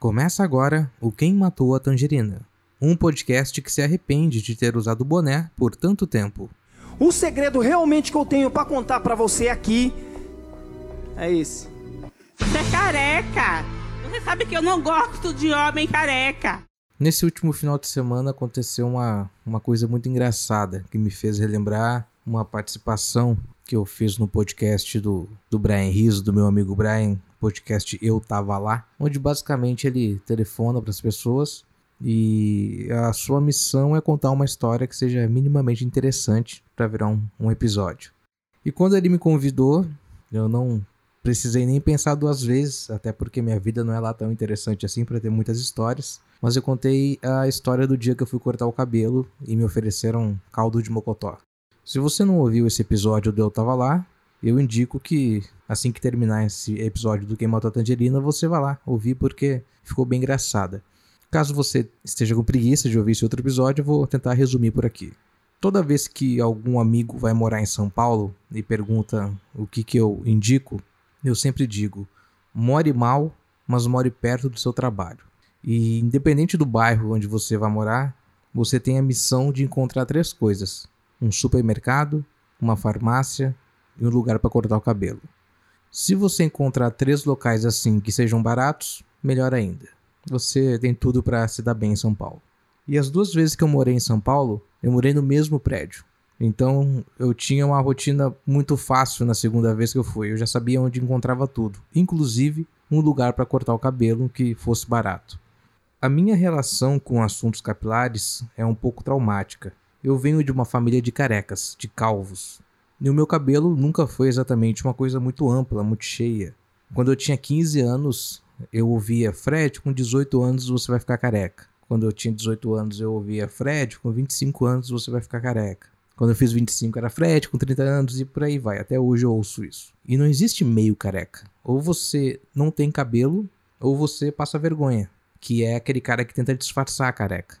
Começa agora o Quem Matou a Tangerina, um podcast que se arrepende de ter usado o boné por tanto tempo. O segredo realmente que eu tenho para contar para você aqui é esse. Você é careca! Você sabe que eu não gosto de homem careca! Nesse último final de semana aconteceu uma, uma coisa muito engraçada que me fez relembrar uma participação que eu fiz no podcast do, do Brian Riso, do meu amigo Brian, podcast Eu Tava Lá, onde basicamente ele telefona para as pessoas e a sua missão é contar uma história que seja minimamente interessante para virar um, um episódio. E quando ele me convidou, eu não precisei nem pensar duas vezes, até porque minha vida não é lá tão interessante assim para ter muitas histórias. Mas eu contei a história do dia que eu fui cortar o cabelo e me ofereceram caldo de mocotó. Se você não ouviu esse episódio do Eu Tava Lá, eu indico que assim que terminar esse episódio do Quem Matou a Tangerina, você vá lá ouvir porque ficou bem engraçada. Caso você esteja com preguiça de ouvir esse outro episódio, eu vou tentar resumir por aqui. Toda vez que algum amigo vai morar em São Paulo e pergunta o que, que eu indico, eu sempre digo: more mal, mas more perto do seu trabalho. E independente do bairro onde você vai morar, você tem a missão de encontrar três coisas: um supermercado, uma farmácia e um lugar para cortar o cabelo. Se você encontrar três locais assim que sejam baratos, melhor ainda. Você tem tudo para se dar bem em São Paulo. E as duas vezes que eu morei em São Paulo, eu morei no mesmo prédio. Então eu tinha uma rotina muito fácil na segunda vez que eu fui. Eu já sabia onde encontrava tudo, inclusive um lugar para cortar o cabelo que fosse barato. A minha relação com assuntos capilares é um pouco traumática. Eu venho de uma família de carecas, de calvos. E o meu cabelo nunca foi exatamente uma coisa muito ampla, muito cheia. Quando eu tinha 15 anos, eu ouvia Fred, com 18 anos você vai ficar careca. Quando eu tinha 18 anos, eu ouvia Fred, com 25 anos você vai ficar careca. Quando eu fiz 25 era Fred, com 30 anos e por aí vai. Até hoje eu ouço isso. E não existe meio careca. Ou você não tem cabelo, ou você passa vergonha. Que é aquele cara que tenta disfarçar a careca.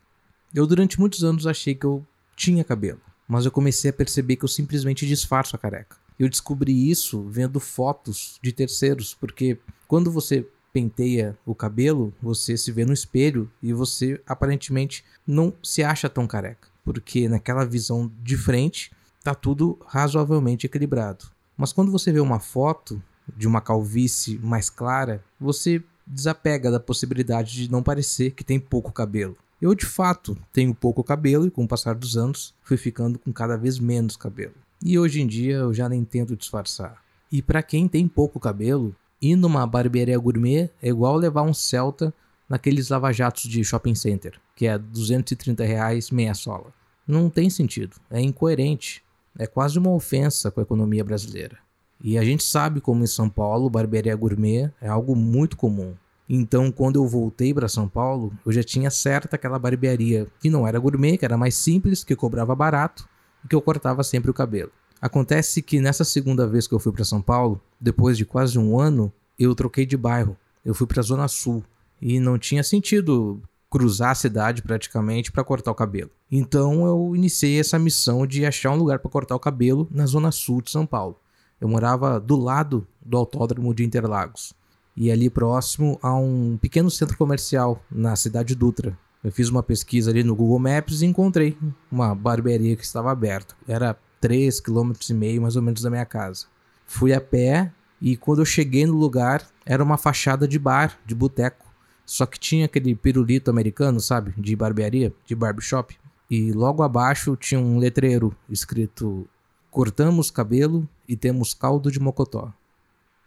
Eu durante muitos anos achei que eu tinha cabelo mas eu comecei a perceber que eu simplesmente disfarço a careca. Eu descobri isso vendo fotos de terceiros, porque quando você penteia o cabelo, você se vê no espelho e você aparentemente não se acha tão careca, porque naquela visão de frente tá tudo razoavelmente equilibrado. Mas quando você vê uma foto de uma calvície mais clara, você desapega da possibilidade de não parecer que tem pouco cabelo. Eu de fato tenho pouco cabelo e com o passar dos anos fui ficando com cada vez menos cabelo. E hoje em dia eu já nem tento disfarçar. E para quem tem pouco cabelo, ir numa barbearia gourmet é igual levar um Celta naqueles lava-jatos de shopping center, que é 230 reais meia sola. Não tem sentido, é incoerente, é quase uma ofensa com a economia brasileira. E a gente sabe como em São Paulo barbearia gourmet é algo muito comum. Então, quando eu voltei para São Paulo, eu já tinha certa aquela barbearia que não era gourmet, que era mais simples, que cobrava barato e que eu cortava sempre o cabelo. Acontece que nessa segunda vez que eu fui para São Paulo, depois de quase um ano, eu troquei de bairro. Eu fui para a Zona Sul e não tinha sentido cruzar a cidade praticamente para cortar o cabelo. Então eu iniciei essa missão de achar um lugar para cortar o cabelo na Zona Sul de São Paulo. Eu morava do lado do Autódromo de Interlagos e ali próximo a um pequeno centro comercial na cidade Dutra. Eu fiz uma pesquisa ali no Google Maps e encontrei uma barbearia que estava aberta. Era 3,5 km mais ou menos da minha casa. Fui a pé e quando eu cheguei no lugar era uma fachada de bar, de boteco. Só que tinha aquele pirulito americano, sabe? De barbearia, de barbershop. E logo abaixo tinha um letreiro escrito: Cortamos cabelo e temos caldo de mocotó.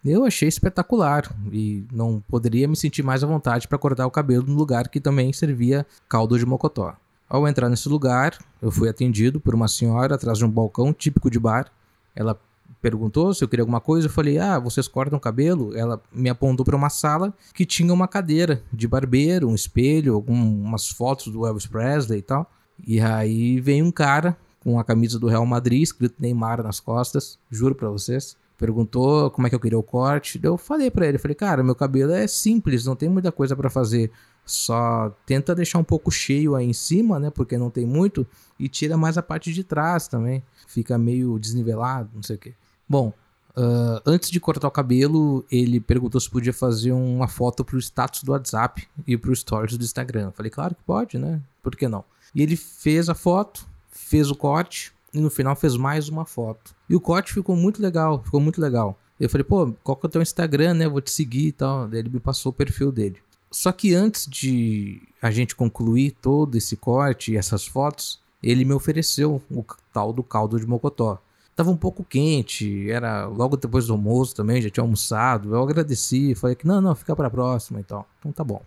Eu achei espetacular e não poderia me sentir mais à vontade para cortar o cabelo no lugar que também servia caldo de mocotó. Ao entrar nesse lugar, eu fui atendido por uma senhora atrás de um balcão típico de bar. Ela perguntou se eu queria alguma coisa, eu falei: "Ah, vocês cortam cabelo?". Ela me apontou para uma sala que tinha uma cadeira de barbeiro, um espelho, algumas fotos do Elvis Presley e tal. E aí veio um cara com a camisa do Real Madrid, escrito Neymar nas costas, juro para vocês perguntou como é que eu queria o corte. Eu falei para ele, falei, cara, meu cabelo é simples, não tem muita coisa para fazer. Só tenta deixar um pouco cheio aí em cima, né? Porque não tem muito. E tira mais a parte de trás também. Fica meio desnivelado, não sei o quê. Bom, Uh, antes de cortar o cabelo, ele perguntou se podia fazer uma foto pro status do WhatsApp e pro stories do Instagram. Eu falei, claro que pode, né? Por que não? E ele fez a foto, fez o corte e no final fez mais uma foto. E o corte ficou muito legal, ficou muito legal. Eu falei, pô, qual que é o teu Instagram, né? vou te seguir e tal. Daí ele me passou o perfil dele. Só que antes de a gente concluir todo esse corte e essas fotos, ele me ofereceu o tal do caldo de mocotó. Tava um pouco quente, era logo depois do almoço também, já tinha almoçado. Eu agradeci, falei que não, não, fica para próxima e tal. Então tá bom.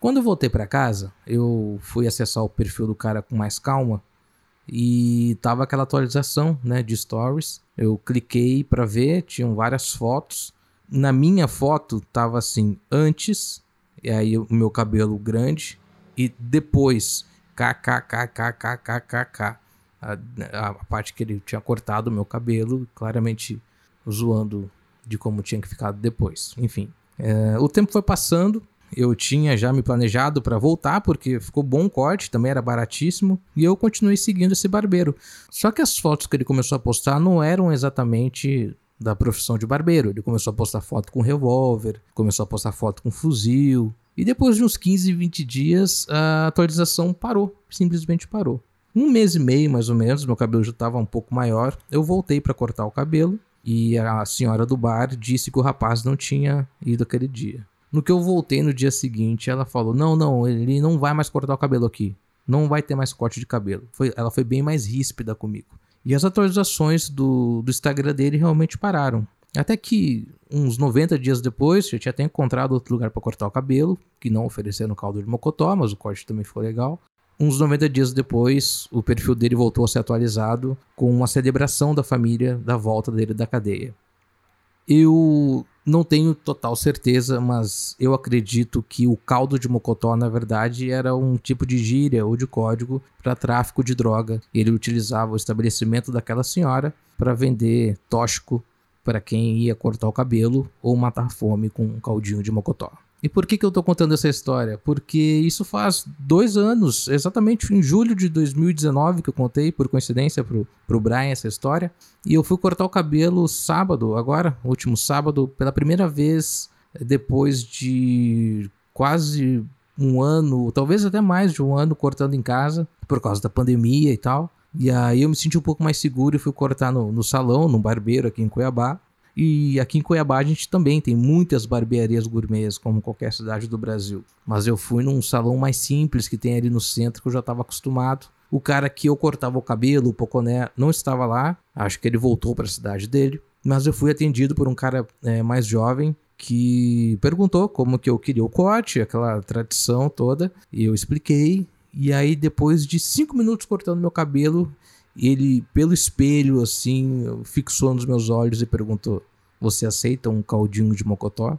Quando eu voltei para casa, eu fui acessar o perfil do cara com mais calma e tava aquela atualização, né, de stories. Eu cliquei para ver, tinham várias fotos. Na minha foto tava assim, antes, e aí o meu cabelo grande e depois kkkkkkk a, a parte que ele tinha cortado o meu cabelo, claramente zoando de como tinha que ficar depois. Enfim, é, o tempo foi passando, eu tinha já me planejado para voltar, porque ficou bom o corte, também era baratíssimo, e eu continuei seguindo esse barbeiro. Só que as fotos que ele começou a postar não eram exatamente da profissão de barbeiro. Ele começou a postar foto com revólver, começou a postar foto com fuzil, e depois de uns 15, 20 dias, a atualização parou, simplesmente parou. Um mês e meio, mais ou menos, meu cabelo já estava um pouco maior, eu voltei para cortar o cabelo e a senhora do bar disse que o rapaz não tinha ido aquele dia. No que eu voltei no dia seguinte, ela falou: Não, não, ele não vai mais cortar o cabelo aqui. Não vai ter mais corte de cabelo. Foi, ela foi bem mais ríspida comigo. E as atualizações do, do Instagram dele realmente pararam. Até que uns 90 dias depois, eu tinha até encontrado outro lugar para cortar o cabelo, que não ofereceram caldo de mocotó, mas o corte também ficou legal. Uns 90 dias depois, o perfil dele voltou a ser atualizado com uma celebração da família da volta dele da cadeia. Eu não tenho total certeza, mas eu acredito que o caldo de Mocotó, na verdade, era um tipo de gíria ou de código para tráfico de droga. Ele utilizava o estabelecimento daquela senhora para vender tóxico para quem ia cortar o cabelo ou matar fome com um caldinho de Mocotó. E por que, que eu estou contando essa história? Porque isso faz dois anos, exatamente em julho de 2019, que eu contei, por coincidência, pro, pro Brian essa história. E eu fui cortar o cabelo sábado, agora, último sábado, pela primeira vez depois de quase um ano, talvez até mais de um ano, cortando em casa, por causa da pandemia e tal. E aí eu me senti um pouco mais seguro e fui cortar no, no salão, no barbeiro aqui em Cuiabá. E aqui em Cuiabá a gente também tem muitas barbearias gourmets, como qualquer cidade do Brasil. Mas eu fui num salão mais simples que tem ali no centro, que eu já estava acostumado. O cara que eu cortava o cabelo, o Poconé, não estava lá. Acho que ele voltou para a cidade dele. Mas eu fui atendido por um cara é, mais jovem que perguntou como que eu queria o corte, aquela tradição toda. E eu expliquei. E aí, depois de cinco minutos cortando meu cabelo, ele, pelo espelho, assim, fixou nos meus olhos e perguntou: Você aceita um caldinho de mocotó?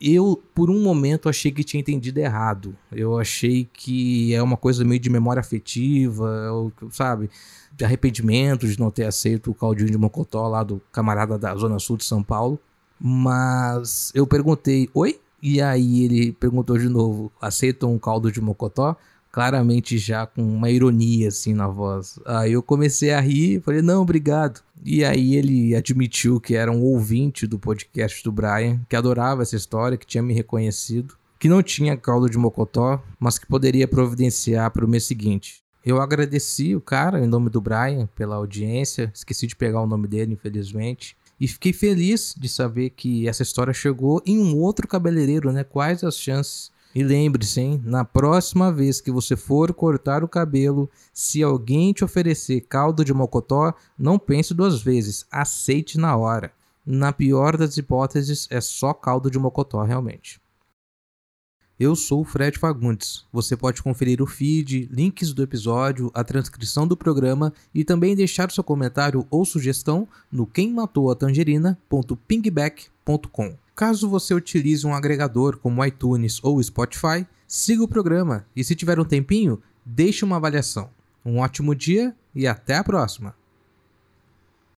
Eu, por um momento, achei que tinha entendido errado. Eu achei que é uma coisa meio de memória afetiva, ou, sabe? De arrependimento de não ter aceito o caldinho de mocotó lá do camarada da Zona Sul de São Paulo. Mas eu perguntei: Oi? E aí ele perguntou de novo: Aceita um caldo de mocotó? Claramente já com uma ironia assim na voz. Aí eu comecei a rir, falei, não, obrigado. E aí ele admitiu que era um ouvinte do podcast do Brian, que adorava essa história, que tinha me reconhecido, que não tinha caldo de mocotó, mas que poderia providenciar para o mês seguinte. Eu agradeci o cara, em nome do Brian, pela audiência, esqueci de pegar o nome dele, infelizmente. E fiquei feliz de saber que essa história chegou em um outro cabeleireiro, né? Quais as chances e lembre-se, hein? Na próxima vez que você for cortar o cabelo, se alguém te oferecer caldo de mocotó, não pense duas vezes, aceite na hora. Na pior das hipóteses, é só caldo de mocotó realmente. Eu sou o Fred Fagundes. Você pode conferir o feed, links do episódio, a transcrição do programa e também deixar seu comentário ou sugestão no quemmatoatangerina.pingback.com. Caso você utilize um agregador como iTunes ou Spotify, siga o programa e se tiver um tempinho, deixe uma avaliação. Um ótimo dia e até a próxima!